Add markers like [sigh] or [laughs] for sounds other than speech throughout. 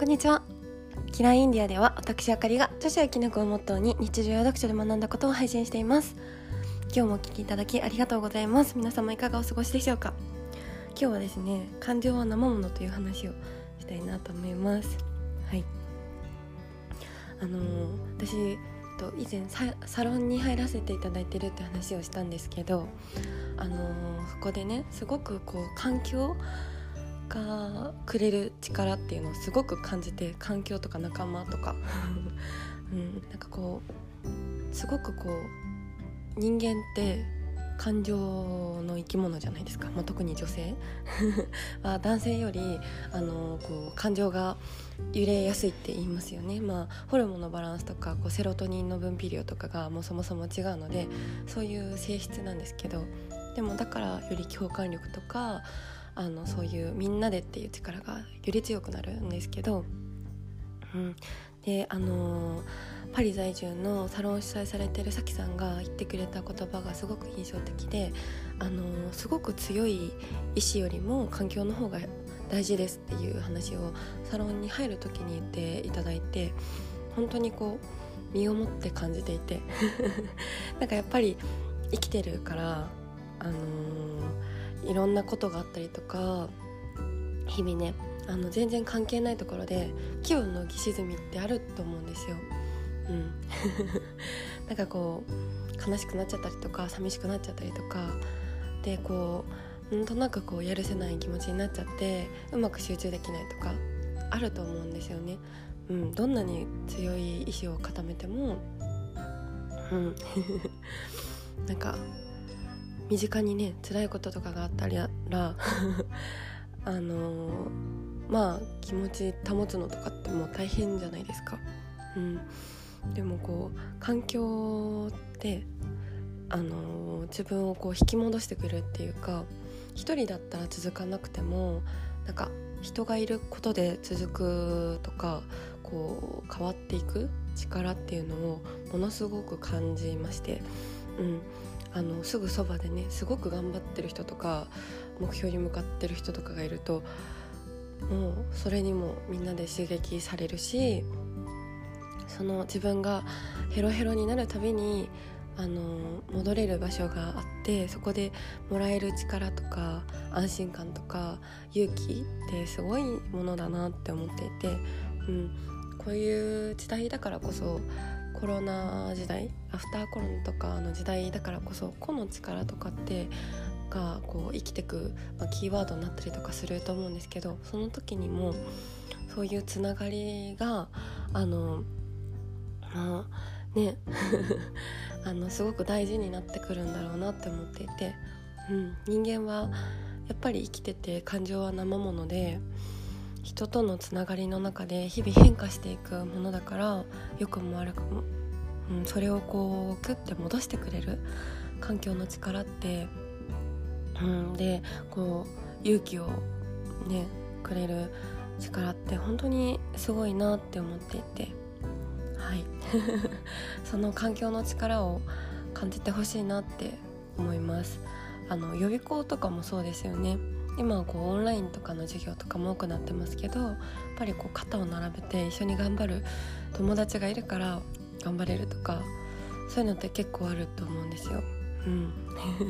こんにちは。キラインディアでは私あかりが著書や記録をモットーに日常や読書で学んだことを配信しています。今日もお聞きいただきありがとうございます。皆様いかがお過ごしでしょうか？今日はですね感情は生ものという話をしたいなと思います。はい。あのー、私と以前サロンに入らせていただいてるって話をしたんですけどあのー、そこでねすごくこう環境がくれる力っていうのをすごく感じて環境とか仲間とか、[laughs] うん、なんかこうすごくこう人間って感情の生き物じゃないですか、まあ、特に女性。[laughs] は男性よりあのこう感情が揺れやすいって言いますよね、まあ、ホルモンのバランスとかこうセロトニンの分泌量とかがもうそもそも違うのでそういう性質なんですけど。でもだからより共感力とかあのそういうみんなでっていう力がより強くなるんですけど、うん、であの、パリ在住のサロン主催されてるさきさんが言ってくれた言葉がすごく印象的で、あの、すごく強い意志よりも環境の方が大事ですっていう話をサロンに入る時に言っていただいて本当にこう身をもって感じていて。[laughs] なんかやっぱり生きてるからあのーいろんなことがあったりとか日々ねあの全然関係ないところで気分の浮き沈みってあると思うんですよ。うん、[laughs] なんかこう悲しくなっちゃったりとか寂しくなっちゃったりとかでこうなんとなくこうやるせない気持ちになっちゃってうまく集中できないとかあると思うんですよね。うん、どんなに強い意志を固めても、うん、[laughs] なんか身近にね辛いこととかがあったりら [laughs] あのー、まあ気持ち保つのとかってもう大変じゃないですか。うん、でもこう環境ってあのー、自分をこう引き戻してくるっていうか一人だったら続かなくてもなんか人がいることで続くとかこう変わっていく力っていうのをものすごく感じまして、うん、あのすぐそばでねすごく頑張ってる人とか目標に向かってる人とかがいるともうそれにもみんなで刺激されるしその自分がヘロヘロになるたびにあの戻れる場所があってそこでもらえる力とか安心感とか勇気ってすごいものだなって思っていて、うん、こういう時代だからこそコロナ時代アフターコロナとかの時代だからこそ個の力とかってがこう生きてく、まあ、キーワードになったりとかすると思うんですけどその時にもそういうつながりがあのまあね [laughs] あのすごく大事になってくるんだろうなって思っていて、うん、人間はやっぱり生きてて感情は生もので人とのつながりの中で日々変化していくものだから良くも悪くも、うん、それをこうクッて戻してくれる環境の力って、うん、でこう勇気をねくれる力って本当にすごいなって思っていて。はい。[laughs] その環境の力を感じてほしいなって思います。あの予備校とかもそうですよね。今はこうオンラインとかの授業とかも多くなってますけどやっぱりこう肩を並べて一緒に頑張る友達がいるから頑張れるとかそういうのって結構あると思うんですよ。うん、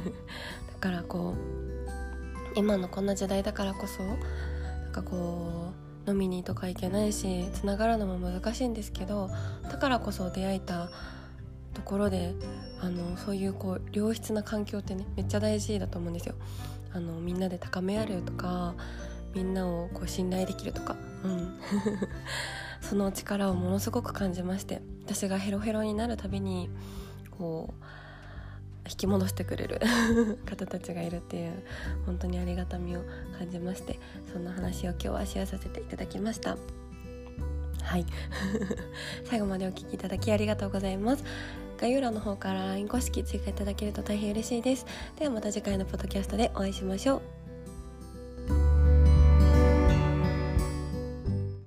[laughs] だからこう今のこんな時代だからこそなんかこう飲みにとか行けないしつながるのも難しいんですけどだからこそ出会えたところであのそういうこう良質な環境ってねめっちゃ大事だと思うんですよ。あのみんなで高め合うとかみんなをこう信頼できるとか、うん、[laughs] その力をものすごく感じまして私がヘロヘロになるたびにこう引き戻してくれる [laughs] 方たちがいるっていう本当にありがたみを感じましてそんな話を今日はシェアさせていただきました。はい。[laughs] 最後までお聴きいただきありがとうございます。概要欄の方から LINE 公式追加いただけると大変嬉しいです。ではまた次回のポッドキャストでお会いしましょう。